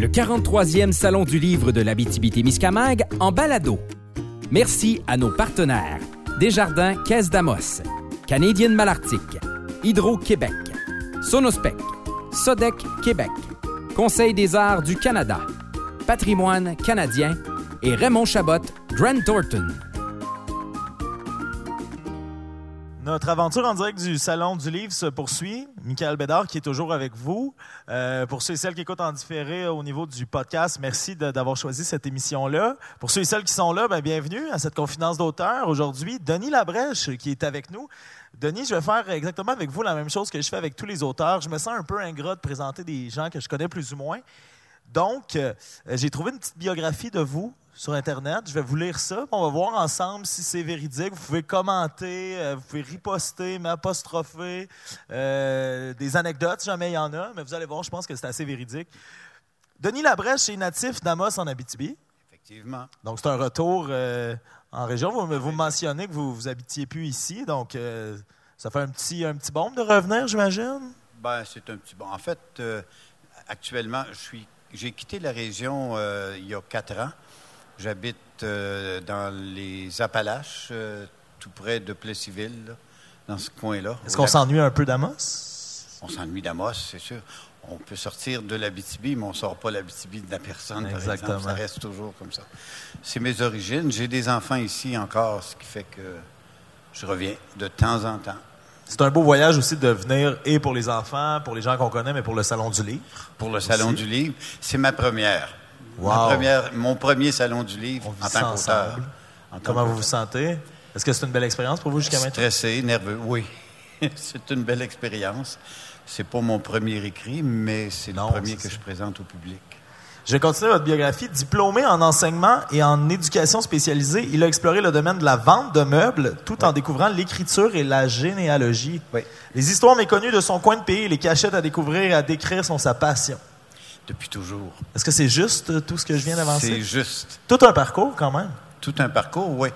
le 43e Salon du livre de l'Abitibi-Témiscamingue en balado. Merci à nos partenaires Desjardins Caisse d'Amos, Canadienne Malartic, Hydro-Québec, Sonospec, Sodec Québec, Conseil des arts du Canada, Patrimoine canadien et Raymond Chabot, Grant Thornton. Notre aventure en direct du Salon du Livre se poursuit. Michael Bédard qui est toujours avec vous. Euh, pour ceux et celles qui écoutent en différé au niveau du podcast, merci d'avoir choisi cette émission-là. Pour ceux et celles qui sont là, ben, bienvenue à cette confidence d'auteur. Aujourd'hui, Denis Labrèche qui est avec nous. Denis, je vais faire exactement avec vous la même chose que je fais avec tous les auteurs. Je me sens un peu ingrat de présenter des gens que je connais plus ou moins. Donc, euh, j'ai trouvé une petite biographie de vous sur Internet. Je vais vous lire ça. On va voir ensemble si c'est véridique. Vous pouvez commenter, euh, vous pouvez riposter, m'apostropher, euh, des anecdotes, jamais il y en a. Mais vous allez voir, je pense que c'est assez véridique. Denis Labrèche est natif d'Amos en Abitibi. Effectivement. Donc, c'est un retour euh, en région. Vous, vous mentionnez que vous vous habitiez plus ici. Donc, ça fait un petit, un petit bombe de revenir, j'imagine? Ben, c'est un petit bon. En fait, actuellement, je suis j'ai quitté la région il y a quatre ans. J'habite euh, dans les Appalaches, euh, tout près de Plessisville, dans ce coin-là. Est-ce qu'on s'ennuie un peu d'Amos? On s'ennuie d'Amos, c'est sûr. On peut sortir de l'Abitibi, mais on ne sort pas l'Abitibi de la personne, Exactement. Ça reste toujours comme ça. C'est mes origines. J'ai des enfants ici encore, ce qui fait que je reviens de temps en temps. C'est un beau voyage aussi de venir, et pour les enfants, pour les gens qu'on connaît, mais pour le Salon du Livre. Pour le Salon du Livre. C'est ma première mon premier salon du livre en tant qu'auteur. Comment vous vous sentez? Est-ce que c'est une belle expérience pour vous jusqu'à maintenant? Stressé, nerveux, oui. c'est une belle expérience. C'est pas mon premier écrit, mais c'est le premier que je présente au public. Je vais continuer votre biographie. Diplômé en enseignement et en éducation spécialisée, il a exploré le domaine de la vente de meubles tout en découvrant l'écriture et la généalogie. Les histoires méconnues de son coin de pays les cachettes à découvrir et à décrire sont sa passion. Depuis toujours. Est-ce que c'est juste euh, tout ce que je viens d'avancer? C'est juste. Tout un parcours, quand même. Tout un parcours, oui.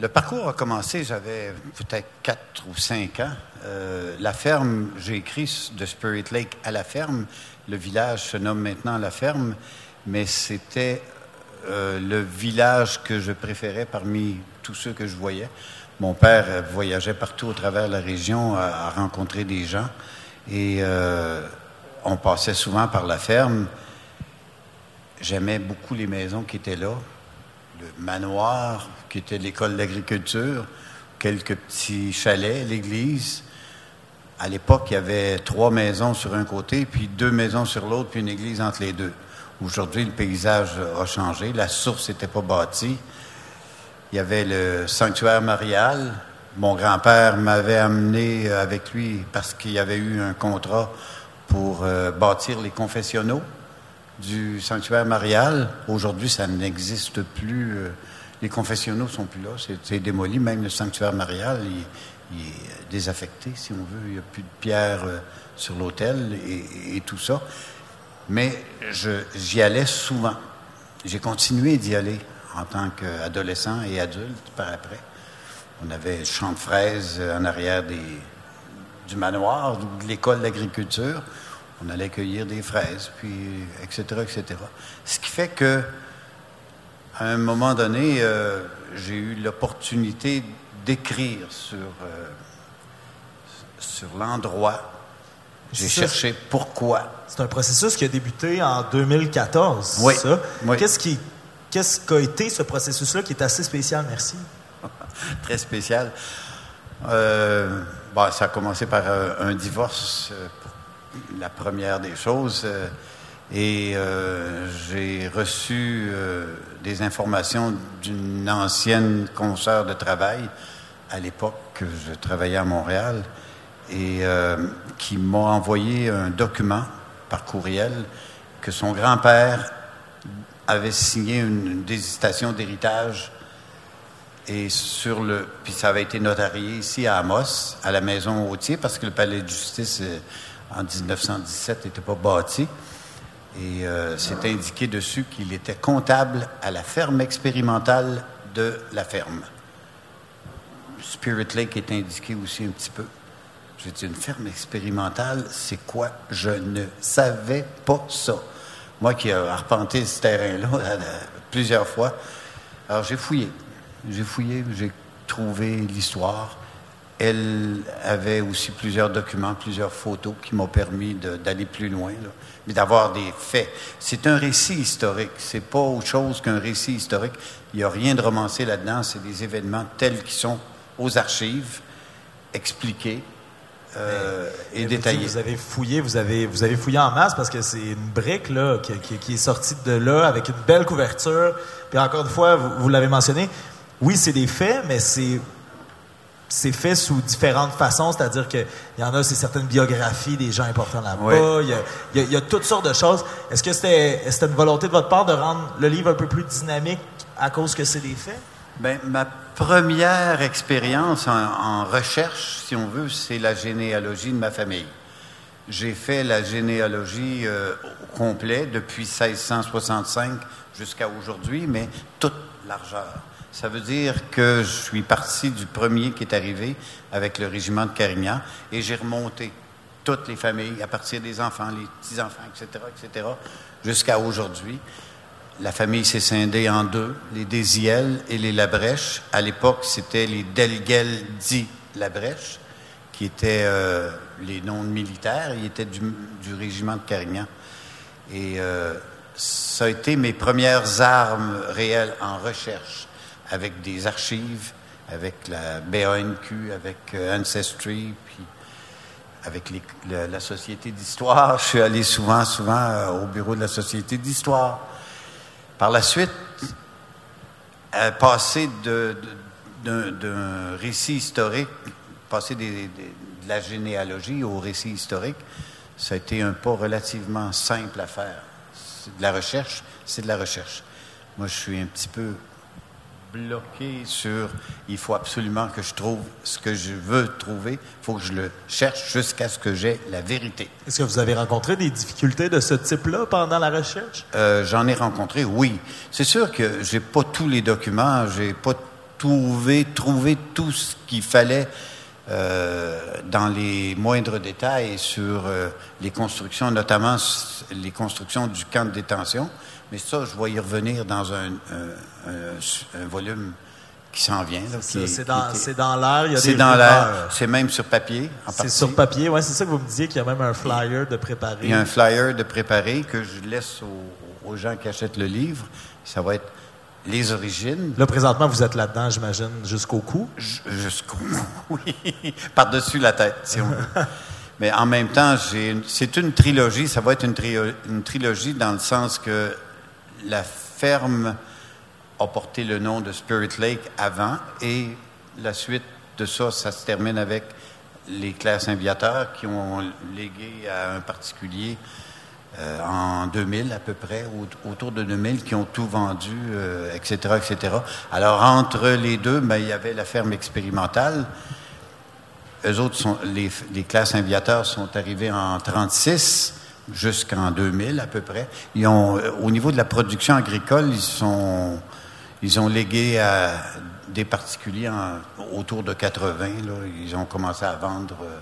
Le parcours a commencé, j'avais peut-être quatre ou cinq ans. Euh, la ferme, j'ai écrit de Spirit Lake à la ferme. Le village se nomme maintenant la ferme, mais c'était euh, le village que je préférais parmi tous ceux que je voyais. Mon père voyageait partout au travers de la région à, rencontrer des gens. Et on passait souvent par la ferme. J'aimais beaucoup les maisons qui étaient là. Le manoir, qui était l'école d'agriculture, quelques petits chalets, l'église. À l'époque, il y avait trois maisons sur un côté, puis deux maisons sur l'autre, puis une église entre les deux. Aujourd'hui, le paysage a changé. La source n'était pas bâtie. Il y avait le sanctuaire marial. Mon grand-père m'avait amené avec lui parce qu'il y avait eu un contrat pour euh, bâtir les confessionnaux du sanctuaire marial. Aujourd'hui, ça n'existe plus. Euh, les confessionnaux sont plus là. C'est démoli. Même le sanctuaire marial, il, est désaffecté, si on veut. Il n'y a plus de pierre euh, sur l'autel et, tout ça. Mais j'y allais souvent. J'ai continué d'y aller en tant qu'adolescent et adulte par après. On avait le champ de fraises en arrière des, du manoir, de l'école d'agriculture. On allait cueillir des fraises, puis etc., etc. Ce qui fait que, à un moment donné, euh, j'ai eu l'opportunité d'écrire sur, euh, sur l'endroit. J'ai cherché pourquoi. C'est un processus qui a débuté en 2014, oui. ça? Qu'est-ce qui, qu'est-ce qu'a été ce processus-là qui est assez spécial, merci? Très spécial. Euh, bah, ça a commencé par euh, un divorce, euh, la première des choses. Euh, et j'ai reçu des informations d'une ancienne consoeur de travail à l'époque que je travaillais à Montréal et qui m'a envoyé un document par courriel que son grand-père avait signé une, une désistation d'héritage et sur le, puis ça avait été notarié ici à Amos, à la maison Hautier, parce que le palais de justice euh, en 1917 n'était pas bâti. Et euh, c'est indiqué dessus qu'il était comptable à la ferme expérimentale de la ferme. Spirit Lake est indiqué aussi un petit peu. J'ai dit, une ferme expérimentale, c'est quoi? Je ne savais pas ça. moi qui ai arpenté ce terrain-là plusieurs fois. Alors j'ai fouillé. J'ai fouillé, j'ai trouvé l'histoire. Elle avait aussi plusieurs documents, plusieurs photos qui m'ont permis d'aller plus loin, mais d'avoir des faits. C'est un récit historique, c'est pas autre chose qu'un récit historique. Il n'y a rien de romancé là-dedans, c'est des événements tels qu'ils sont aux archives, expliqués, euh, et détaillés. Vous, avez fouillé, vous avez, vous avez fouillé en masse parce que c'est une brique là, qui, est sortie de là avec une belle couverture. Puis encore une fois, vous l'avez mentionné, oui, c'est des faits, mais c'est c'est fait sous différentes façons, c'est-à-dire qu'il y en a, c'est certaines biographies des gens importants là-bas, il, y a, toutes sortes de choses. Est-ce que c'était une volonté de votre part de rendre le livre un peu plus dynamique à cause que c'est des faits? Bien, ma première expérience en, recherche, si on veut, c'est la généalogie de ma famille. J'ai fait la généalogie euh, au complet depuis 1665 jusqu'à aujourd'hui, mais toute largeur. Ça veut dire que je suis parti du premier qui est arrivé avec le régiment de Carignan et j'ai remonté toutes les familles, à partir des enfants, les petits-enfants, etc., etc., jusqu'à aujourd'hui. La famille s'est scindée en deux, les Désiel et les Labrèche. À l'époque, c'était les Delguel dit Labrèche, qui étaient euh, les noms militaires. Ils étaient du, régiment de Carignan. Et euh, ça a été mes premières armes réelles en recherche avec des archives, avec la BANQ, avec euh, Ancestry, puis avec la, Société d'histoire. Je suis allé souvent, souvent euh, au bureau de la Société d'histoire. Par la suite, passer d'un récit historique, passer de la généalogie au récit historique, ça a été un pas relativement simple à faire. C'est de la recherche, c'est de la recherche. Moi, je suis un petit peu bloqué sur il faut absolument que je trouve ce que je veux trouver, il faut que je le cherche jusqu'à ce que j'ai la vérité. Est-ce que vous avez rencontré des difficultés de ce type-là pendant la recherche? Euh, j'en ai rencontré, oui. C'est sûr que j'ai pas tous les documents, j'ai pas trouvé, trouvé tout ce qu'il fallait euh, dans les moindres détails sur euh, les constructions, notamment les constructions du camp de détention. Mais ça, je vais y revenir dans un, volume qui s'en vient. C'est dans, l'air, il y a C'est dans l'air, c'est même sur papier. C'est sur papier, oui, c'est ça que vous me disiez qu'il y a même un flyer de préparé. Il y a un flyer de préparé que je laisse aux, gens qui achètent le livre. Ça va être les origines. Là, présentement, vous êtes là-dedans, j'imagine, jusqu'au cou? Jusqu'au cou, oui. Par-dessus la tête, si on veut. Mais en même temps, c'est une trilogie. Ça va être une, une trilogie dans le sens que la ferme a porté le nom de Spirit Lake avant et la suite de ça, ça se termine avec les classes inviateurs qui ont légué à un particulier euh, en 2000 à peu près, autour de 2000, qui ont tout vendu, etc., euh, etc. Alors entre les deux, ben, il y avait la ferme expérimentale. Eux autres, sont, les, classes inviateurs sont arrivés en 36 jusqu'en 2000 à peu près. Ils ont, euh, au niveau de la production agricole, ils sont, ils ont légué à des particuliers autour de 80. Là, ils ont commencé à vendre euh,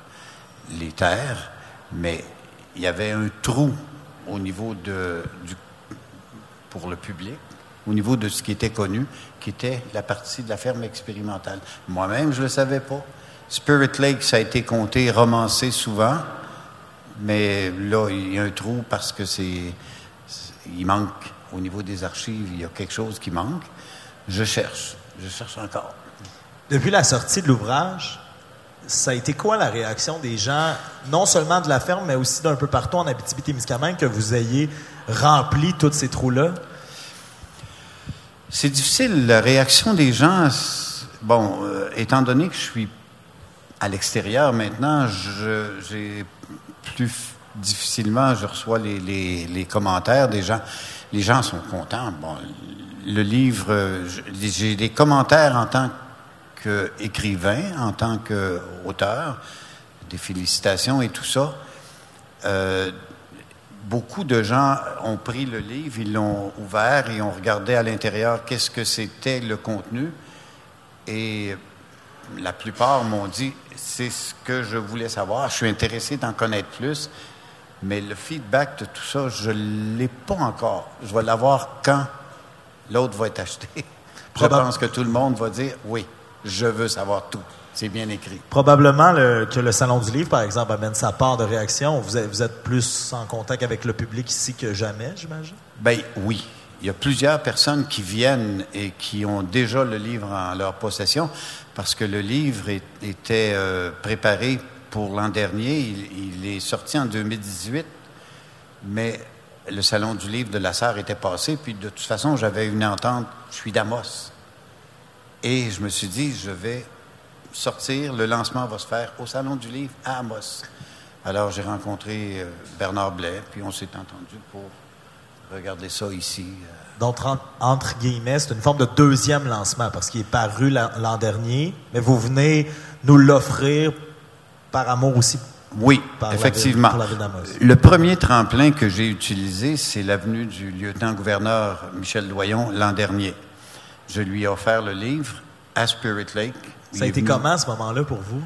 les terres, mais il y avait un trou au niveau de, du, pour le public, au niveau de ce qui était connu, qui était la partie de la ferme expérimentale. Moi-même, je ne le savais pas. Spirit Lake, ça a été compté, romancé souvent. Mais là, il y a un trou parce que c'est. Il manque, au niveau des archives, il y a quelque chose qui manque. Je cherche. Je cherche encore. Depuis la sortie de l'ouvrage, ça a été quoi la réaction des gens, non seulement de la ferme, mais aussi d'un peu partout en Abitibi-Témiscamingue, que vous ayez rempli tous ces trous-là? C'est difficile. La réaction des gens, bon, euh, étant donné que je suis à l'extérieur maintenant, j'ai plus difficilement je reçois les, commentaires des gens. Les gens sont contents. Bon, le livre, j'ai des commentaires en tant qu'écrivain, en tant qu'auteur, des félicitations et tout ça. Euh, beaucoup de gens ont pris le livre, ils l'ont ouvert et ont regardé à l'intérieur qu'est-ce que c'était le contenu. Et la plupart m'ont dit c'est ce que je voulais savoir. Je suis intéressé d'en connaître plus. Mais le feedback de tout ça, je ne l'ai pas encore. Je vais l'avoir quand l'autre va être acheté. Je pense que tout le monde va dire oui, je veux savoir tout. C'est bien écrit. Probablement que le Salon du Livre, par exemple, amène sa part de réaction. Vous êtes, vous êtes plus en contact avec le public ici que jamais, j'imagine? Bien, oui. Il y a plusieurs personnes qui viennent et qui ont déjà le livre en leur possession parce que le livre était euh, préparé pour l'an dernier. Il, est sorti en 2018, mais le Salon du Livre de la Sarre était passé. Puis de toute façon, j'avais une entente, je suis d'Amos. Et je me suis dit, je vais sortir, le lancement va se faire au Salon du Livre à Amos. Alors j'ai rencontré euh, Bernard Blais, puis on s'est entendu pour regarder ça ici. Euh. Donc, entre guillemets, c'est une forme de deuxième lancement parce qu'il est paru l'an dernier, mais vous venez nous l'offrir par amour aussi oui, effectivement. le premier tremplin que j'ai utilisé, c'est l'avenue du lieutenant-gouverneur Michel Doyon l'an dernier. Je lui ai offert le livre à Spirit Lake. Ça a été comment à ce moment-là pour vous?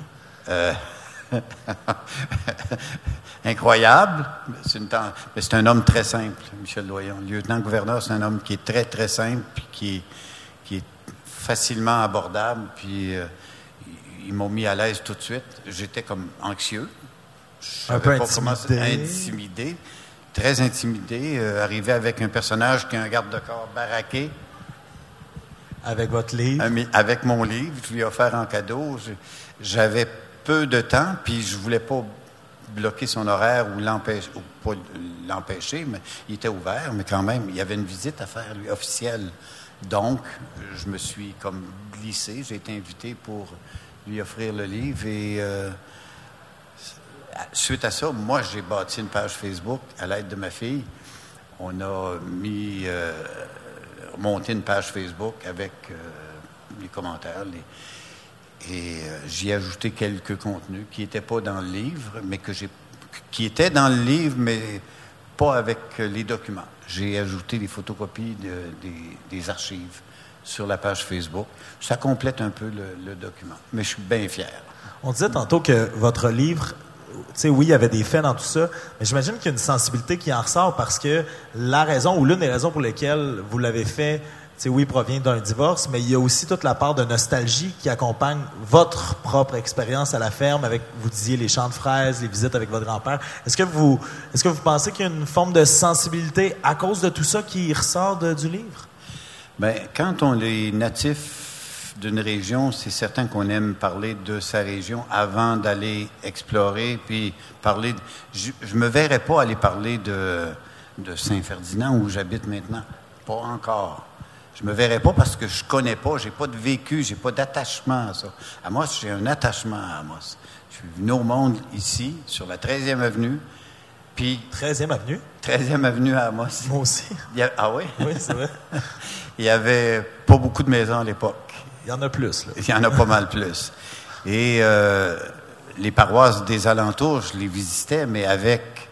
Euh, incroyable. C'est un homme très simple, Michel Doyon. Le lieutenant-gouverneur, c'est un homme qui est très, très simple, qui est, qui est facilement abordable, puis euh, ils m'ont mis à l'aise tout de suite. J'étais comme anxieux un peu intimidé. Très intimidé. Euh, arrivé avec un personnage qui est un garde-corps baraqué. Avec votre livre? Avec mon livre. Je lui ai offert en cadeau. J'avais peu de temps, puis je voulais pas bloquer son horaire ou l'empêcher, pas l'empêcher, mais il était ouvert, mais quand même, il y avait une visite à faire, lui, officielle. Donc, je me suis comme glissé. J'ai été invité pour lui offrir le livre et euh, suite à ça, moi, j'ai bâti une page Facebook à l'aide de ma fille. On a mis, euh, monté une page Facebook avec euh, les commentaires. Et euh, j'y ai ajouté quelques contenus qui n'étaient pas dans le livre, mais que j'ai, qui étaient dans le livre, mais pas avec les documents. J'ai ajouté des photocopies des, archives sur la page Facebook. Ça complète un peu le, document, mais je suis bien fier. On disait tantôt que votre livre oui, il y avait des faits dans tout ça, mais j'imagine qu'il y a une sensibilité qui en ressort parce que la raison ou l'une des raisons pour lesquelles vous l'avez fait, oui, provient d'un divorce, mais il y a aussi toute la part de nostalgie qui accompagne votre propre expérience à la ferme avec, vous disiez, les champs de fraises, les visites avec votre grand-père. Est-ce que vous, est-ce que vous pensez qu'il y a une forme de sensibilité à cause de tout ça qui ressort du livre? Bien, quand on est natif d'une région, c'est certain qu'on aime parler de sa région avant d'aller explorer, puis parler. Je, ne me verrais pas aller parler de, de Saint-Ferdinand où j'habite maintenant. Pas encore. Je me verrais pas parce que je connais pas, j'ai pas de vécu, j'ai pas d'attachement à ça. À moi, j'ai un attachement à Amos. Je suis venu au monde ici, sur la 13e avenue, puis... 13e avenue? 13e avenue à Amos. Moi aussi. ah oui? Oui, c'est vrai. Il y avait pas beaucoup de maisons à l'époque. Il y en a plus. Il y en a pas mal plus. Et euh, les paroisses des alentours, je les visitais, mais avec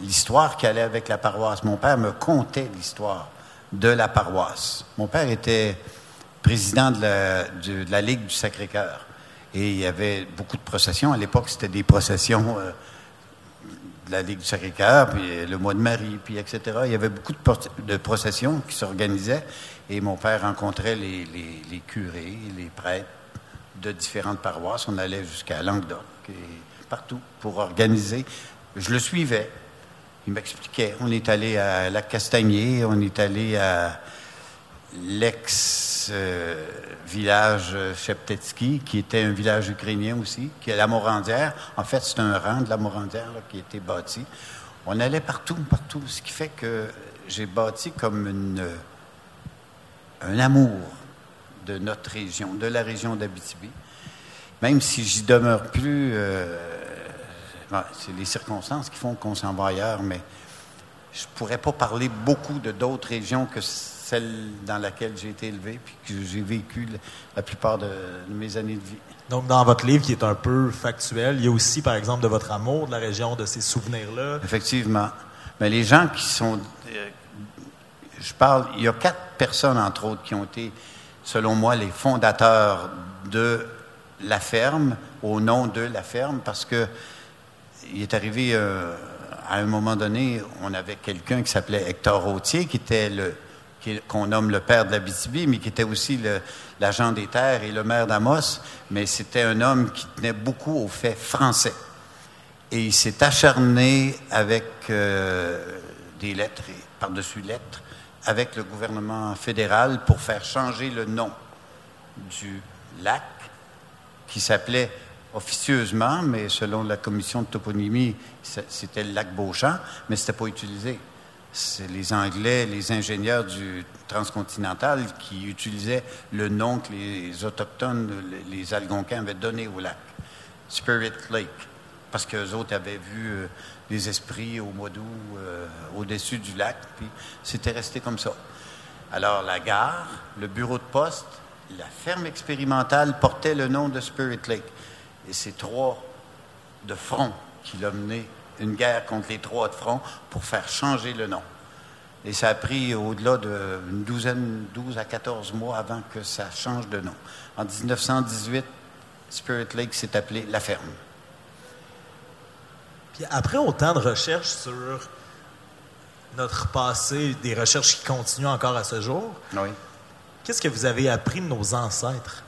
l'histoire qui allait avec la paroisse. Mon père me contait l'histoire de la paroisse. Mon père était président de la, Ligue du Sacré-Cœur. Et il y avait beaucoup de processions. À l'époque, c'était des processions euh, de la Ligue du Sacré-Cœur, puis le mois de Marie, puis etc. Il y avait beaucoup de processions qui s'organisaient. Et mon père rencontrait les, curés, les prêtres de différentes paroisses. On allait jusqu'à Languedoc et partout pour organiser. Je le suivais. Il m'expliquait. On est allé à la Castagnier, on est allé à l'ex-village Cheptetski, qui était un village ukrainien aussi, qui est la Morandière. En fait, c'est un rang de la Morandière qui a été bâti. On allait partout, partout, ce qui fait que j'ai bâti comme une un amour de notre région, de la région d'Abitibi. Même si j'y demeure plus, euh, c'est les circonstances qui font qu'on s'en va ailleurs, mais je ne pourrais pas parler beaucoup de d'autres régions que celle dans laquelle j'ai été élevé puis que j'ai vécu la, plupart de, mes années de vie. Donc, dans votre livre qui est un peu factuel, il y a aussi, par exemple, de votre amour de la région, de ces souvenirs-là. Effectivement. Mais les gens qui sont, euh, je parle, il y a quatre personnes, entre autres, qui ont été, selon moi, les fondateurs de la ferme, au nom de la ferme, parce que il est arrivé euh, à un moment donné, on avait quelqu'un qui s'appelait Hector Routier, qui était le qu'on nomme le père de la BTB, mais qui était aussi l'agent des terres et le maire d'Amos, mais c'était un homme qui tenait beaucoup aux faits français. Et il s'est acharné avec euh, des lettres et par-dessus lettres avec le gouvernement fédéral pour faire changer le nom du lac qui s'appelait officieusement, mais selon la commission de toponymie, c'était le lac Beauchamp, mais ce n'était pas utilisé. C'est les Anglais, les ingénieurs du transcontinental qui utilisaient le nom que les Autochtones, les Algonquins avaient donné au lac, Spirit Lake, parce qu'eux autres avaient vu euh, les esprits au mois d'août euh, au-dessus du lac, puis c'était resté comme ça. Alors la gare, le bureau de poste, la ferme expérimentale portait le nom de Spirit Lake. Et c'est trois de front qui l'ont mené une guerre contre les trois de front pour faire changer le nom. Et ça a pris au-delà d'une douzaine, 12 à 14 mois avant que ça change de nom. En 1918, Spirit Lake s'est appelé La Ferme. Puis après autant de recherches sur notre passé, des recherches qui continuent encore à ce jour, oui. qu'est-ce que vous avez appris de nos ancêtres?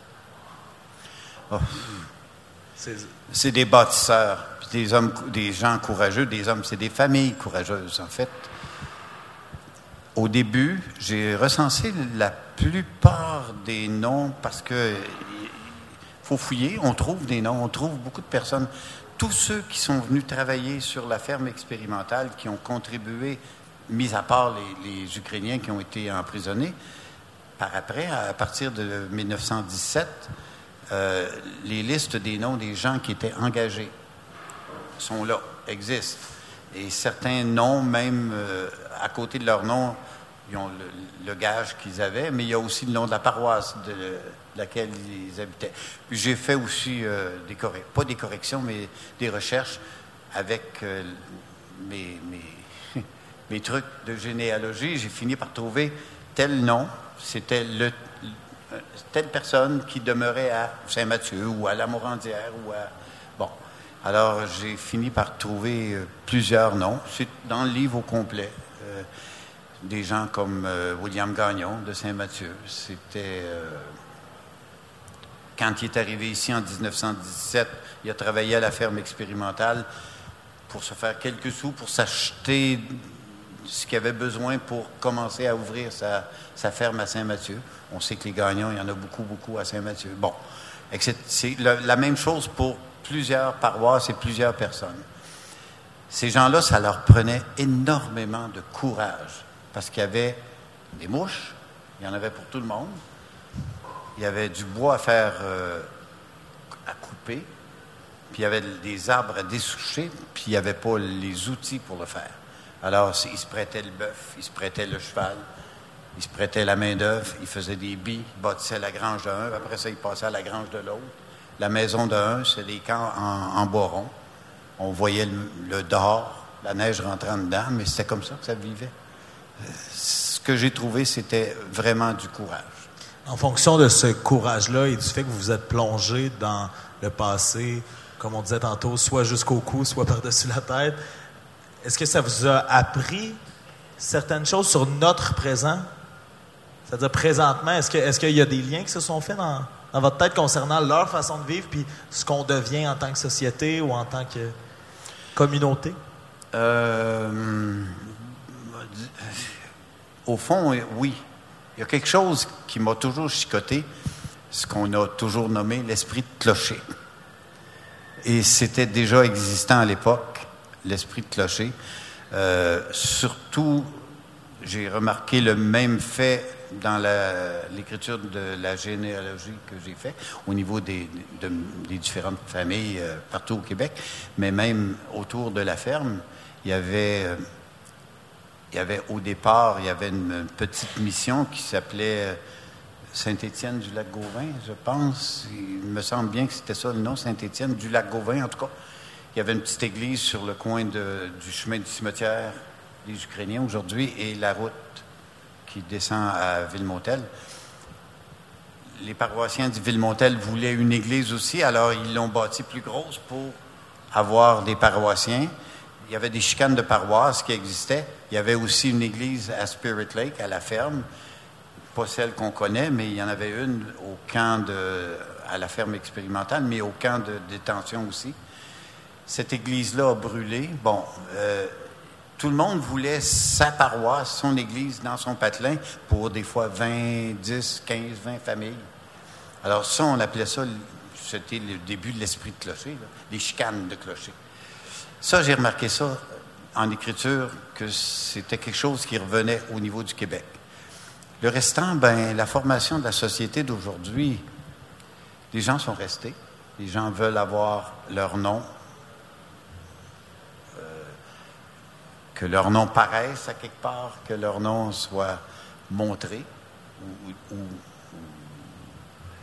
Oh. C'est des bâtisseurs, des hommes, des gens courageux, des hommes, c'est des familles courageuses en fait. Au début, j'ai recensé la plupart des noms parce que faut fouiller, on trouve des noms, on trouve beaucoup de personnes. Tous ceux qui sont venus travailler sur la ferme expérimentale, qui ont contribué, mis à part les, les Ukrainiens qui ont été emprisonnés, par après, à partir de 1917, euh, les listes des noms des gens qui étaient engagés sont là, existent. Et certains noms, même euh, à côté de leur nom, ils ont le, gage qu'ils avaient, mais il y a aussi le nom de la paroisse de, laquelle ils habitaient. J'ai fait aussi euh, des corrections, pas des corrections, mais des recherches avec mes trucs de généalogie. J'ai fini par trouver tel nom, c'était le telle personne qui demeurait à Saint-Mathieu ou à la Morandière ou à... Bon. Alors, j'ai fini par trouver euh, plusieurs noms. C'est dans le livre au complet. Euh, des gens comme euh, William Gagnon de Saint-Mathieu. C'était... quand il est arrivé ici en 1917, il a travaillé à la ferme expérimentale pour se faire quelques sous, pour s'acheter ce qu'il avait besoin pour commencer à ouvrir sa, ferme à Saint-Mathieu. On sait que les gagnants, il y en a beaucoup, beaucoup à Saint-Mathieu. Bon, c'est la même chose pour plusieurs paroisses et plusieurs personnes. Ces gens-là, ça leur prenait énormément de courage parce qu'il y avait des mouches, il y en avait pour tout le monde, il y avait du bois à faire, euh, à couper, puis il y avait des arbres à dessoucher, puis il n'y avait pas les outils pour le faire. Alors, ils se prêtaient le bœuf, ils se prêtaient le cheval, il se prêtait la main-d'œuvre, il faisait des billes, il bâtissait la grange de un, après ça, il passait à la grange de l'autre. La maison de un, c'est des camps en, rond. On voyait le, dehors, la neige rentrant dedans, mais c'était comme ça que ça vivait. Ce que j'ai trouvé, c'était vraiment du courage. En fonction de ce courage-là et du fait que vous vous êtes plongé dans le passé, comme on disait tantôt, soit jusqu'au cou, soit par-dessus la tête, est-ce que ça vous a appris certaines choses sur notre présent? C'est-à-dire, présentement, est-ce qu'il y a des liens qui se sont faits dans, votre tête concernant leur façon de vivre puis ce qu'on devient en tant que société ou en tant que communauté? Euh, au fond, oui. Il y a quelque chose qui m'a toujours chicoté, ce qu'on a toujours nommé l'esprit de clocher. Et c'était déjà existant à l'époque, l'esprit de clocher. Euh, surtout, j'ai remarqué le même fait dans l'écriture de la généalogie que j'ai fait au niveau des, différentes familles euh, partout au Québec, mais même autour de la ferme, il y avait, euh, il y avait au départ, il y avait une, petite mission qui s'appelait Saint-Étienne du lac Gauvin, je pense. Il me semble bien que c'était ça le nom, Saint-Étienne du lac Gauvin, en tout cas. Il y avait une petite église sur le coin du chemin du cimetière des Ukrainiens aujourd'hui et la route qui descend à Villemontel. Les paroissiens de Villemontel voulaient une église aussi, alors ils l'ont bâtie plus grosse pour avoir des paroissiens. il y avait des chicanes de paroisse qui existaient. Il y avait aussi une église à Spirit Lake, à la ferme. Pas celle qu'on connaît, mais il y en avait une au camp de, à la ferme expérimentale, mais au camp de détention aussi. Cette église-là a brûlé. Bon, euh, tout le monde voulait sa paroisse, son église dans son patelin pour des fois 20, 10, 15, 20 familles. Alors ça, on appelait ça, c'était le début de l'esprit de clocher, les chicanes de clocher. Ça, j'ai remarqué ça en écriture, que c'était quelque chose qui revenait au niveau du Québec. Le restant, ben, la formation de la société d'aujourd'hui, les gens sont restés, les gens veulent avoir leur nom, que leur nom paraisse à quelque part, que leur nom soit montré.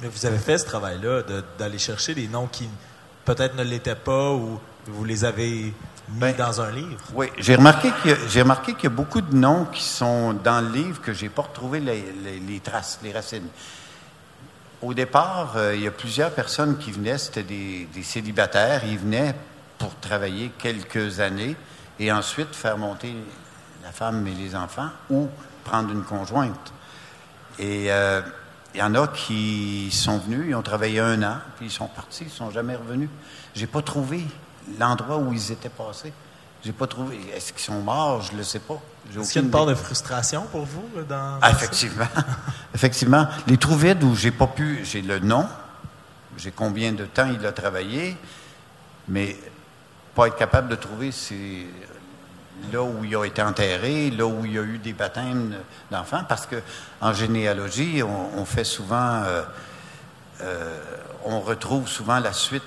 Mais vous avez fait ce travail-là d'aller chercher des noms qui peut-être ne l'étaient pas ou vous les avez mis ben, dans un livre? Oui, j'ai remarqué qu'il y a beaucoup de noms qui sont dans le livre que j'ai pas retrouvé les, les, traces, les racines. Au départ, euh, il y a plusieurs personnes qui venaient, c'était des, des célibataires, ils venaient pour travailler quelques années et ensuite faire monter la femme et les enfants ou prendre une conjointe. Et euh, il y en a qui sont venus, ils ont travaillé un an, puis ils sont partis, ils sont jamais revenus. J'ai pas trouvé l'endroit où ils étaient passés. J'ai pas trouvé. Est-ce qu'ils sont morts? Je ne le sais pas. Est-ce qu'il y a une part de frustration pour vous dans, ah, Effectivement. effectivement. Les trous vides où j'ai pas pu. J'ai le nom, j'ai combien de temps il a travaillé, mais pas être capable de trouver là où il a été enterré, là où il y a eu des baptêmes d'enfants, parce que en généalogie, on, fait souvent, euh, euh, on retrouve souvent la suite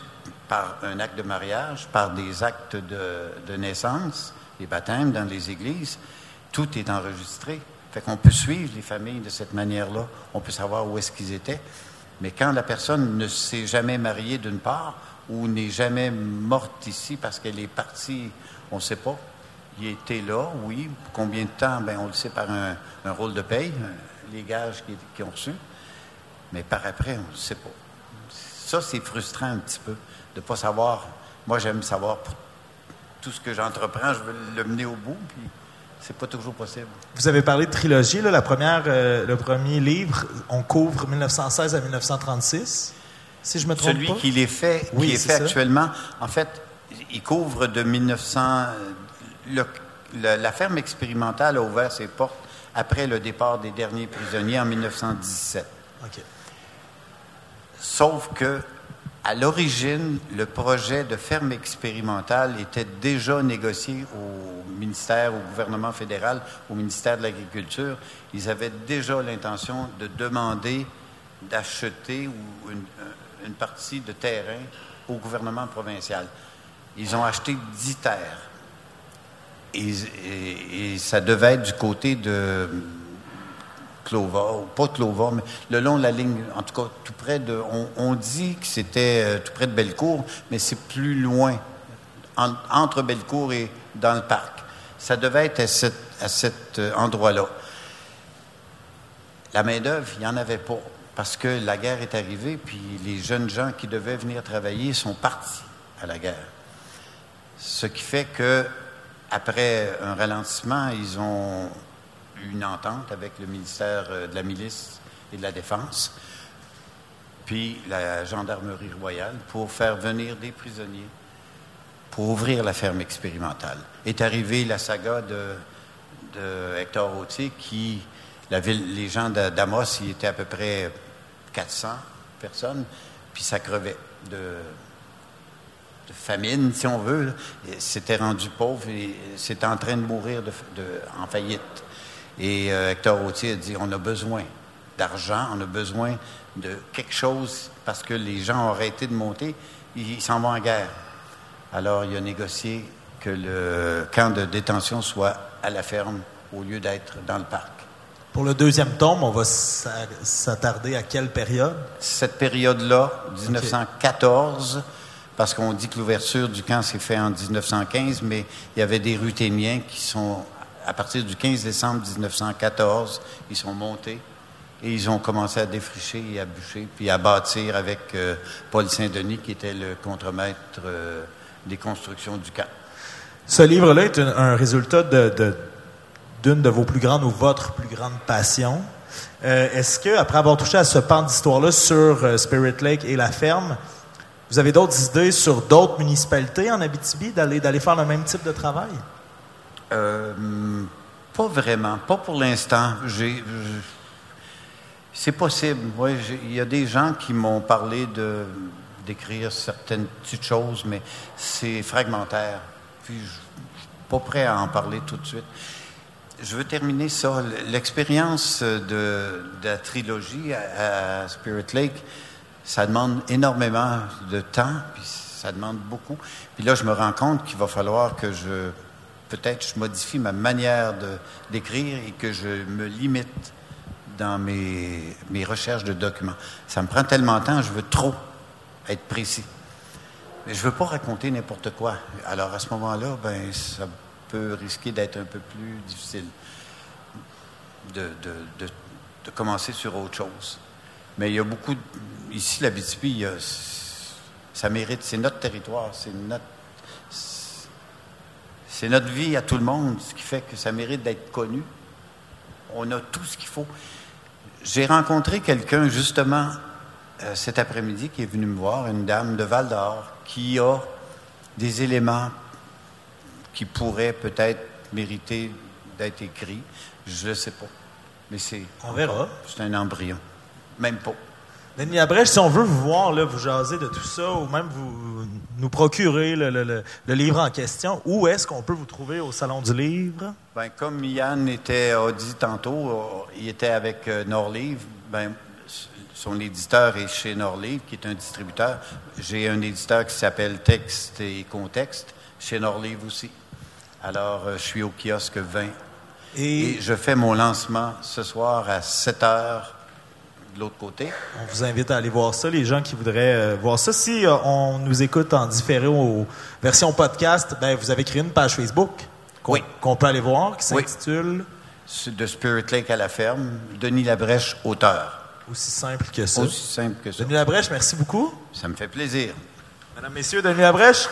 par un acte de mariage, par des actes de, naissance, des baptêmes dans les églises. Tout est enregistré. Fait qu'on peut suivre les familles de cette manière-là. On peut savoir où est-ce qu'ils étaient. Mais quand la personne ne s'est jamais mariée d'une part, ou n'est jamais morte ici parce qu'elle est partie, on ne sait pas. Il était là, oui. Combien de temps? Ben, on le sait par un, rôle de paye, les gages qu'ils ont reçus. Mais par après, on ne sait pas. Ça, c'est frustrant un petit peu de ne pas savoir. Moi, j'aime savoir tout ce que j'entreprends, je veux le mener au bout, puis c'est pas toujours possible. Vous avez parlé de trilogie, la première, euh, le premier livre, on couvre 1916 à 1936 si je me trompe Celui qui est fait, qui est, fait actuellement, en fait, il couvre de 1900. la ferme expérimentale a ouvert ses portes après le départ des derniers prisonniers en 1917. OK. Sauf que, à l'origine, le projet de ferme expérimentale était déjà négocié au ministère, au gouvernement fédéral, au ministère de l'Agriculture. Ils avaient déjà l'intention de demander d'acheter ou une, une partie de terrain au gouvernement provincial. Ils ont acheté 10 terres. Et, ça devait être du côté de Clova, ou pas Clova, mais le long de la ligne, en tout cas, tout près de. On, dit que c'était euh, tout près de Bellecour, mais c'est plus loin, entre Bellecour et dans le parc. Ça devait être à cet euh, endroit-là. La main-d'œuvre, il n'y en avait pas parce que la guerre est arrivée, puis les jeunes gens qui devaient venir travailler sont partis à la guerre. Ce qui fait que, après un ralentissement, ils ont eu une entente avec le ministère euh, de la Milice et de la Défense, puis la gendarmerie royale, pour faire venir des prisonniers, pour ouvrir la ferme expérimentale. Est arrivée la saga de, Hector Autier, qui, la ville, les gens d'Amos, y étaient à peu près 400 personnes, puis ça crevait de, famine, si on veut. C'était rendu pauvre et c'était en train de mourir de, en faillite. Et euh, Hector Autier a dit, on a besoin d'argent, on a besoin de quelque chose parce que les gens ont arrêté de monter, ils s'en vont en guerre. Alors il a négocié que le camp de détention soit à la ferme au lieu d'être dans le parc. Pour le deuxième tome, on va s'attarder à quelle période? Cette période-là, 1914, parce qu'on dit que l'ouverture du camp s'est faite en 1915, mais il y avait des ruténiens qui sont, à partir du 15 décembre 1914, ils sont montés et ils ont commencé à défricher et à bûcher, puis à bâtir avec euh, Paul Saint-Denis, qui était le contremaître euh, des constructions du camp. Ce livre-là est un, un résultat de, de- d'une de vos plus grandes ou votre plus grande passion. Euh, Est-ce que, après avoir touché à ce pan d'histoire-là sur euh, Spirit Lake et la ferme, vous avez d'autres idées sur d'autres municipalités en Abitibi d'aller faire le même type de travail? Euh, pas vraiment, pas pour l'instant. C'est possible. Il y a des gens qui m'ont parlé de d'écrire certaines petites choses, mais c'est fragmentaire. Puis je suis pas prêt à en parler tout de suite. Je veux terminer ça. L'expérience de, la trilogie à, Spirit Lake, ça demande énormément de temps, puis ça demande beaucoup. Puis là, je me rends compte qu'il va falloir que je, peut-être, je modifie ma manière d'écrire et que je me limite dans mes, mes recherches de documents. Ça me prend tellement de temps, je veux trop être précis. Mais je veux pas raconter n'importe quoi. Alors à ce moment-là, ben ça peut risquer d'être un peu plus difficile de, de, de, de commencer sur autre chose. Mais il y a beaucoup ici la BTP, ça mérite, c'est notre territoire, c'est notre c'est notre vie à tout le monde, ce qui fait que ça mérite d'être connu. On a tout ce qu'il faut. J'ai rencontré quelqu'un justement euh, cet après-midi qui est venu me voir, une dame de Val d'Or, qui a des éléments qui pourraient peut-être mériter d'être écrits. Je ne sais pas. Mais c'est, On verra. c'est un embryon. Même pas. Denis Labrèche, si on veut vous voir, là, vous jaser de tout ça, ou même vous nous procurer le, le- le- le livre en question, où est-ce qu'on peut vous trouver au Salon du Livre? Ben, comme Yann était, a dit tantôt, euh, il était avec euh, Norlivre. Ben, son éditeur est chez Norlivre, qui est un distributeur. J'ai un éditeur qui s'appelle Texte et Contexte, chez Norlivre aussi. Alors, euh, je suis au kiosque 20. Et Et je fais mon lancement ce soir à 7 heures de l'autre côté. on vous invite à aller voir ça, les gens qui voudraient euh, voir ça. Si euh, on nous écoute en différé aux versions podcast, ben, vous avez créé une page Facebook qu'on Oui. peut aller voir, qui s'intitule De Spirit Lake à la ferme, Denis Labrèche, auteur. Aussi simple que ça. Aussi simple que ça. Denis Labrèche, merci beaucoup. Ça me fait plaisir. Mesdames, Messieurs, Denis Labrèche.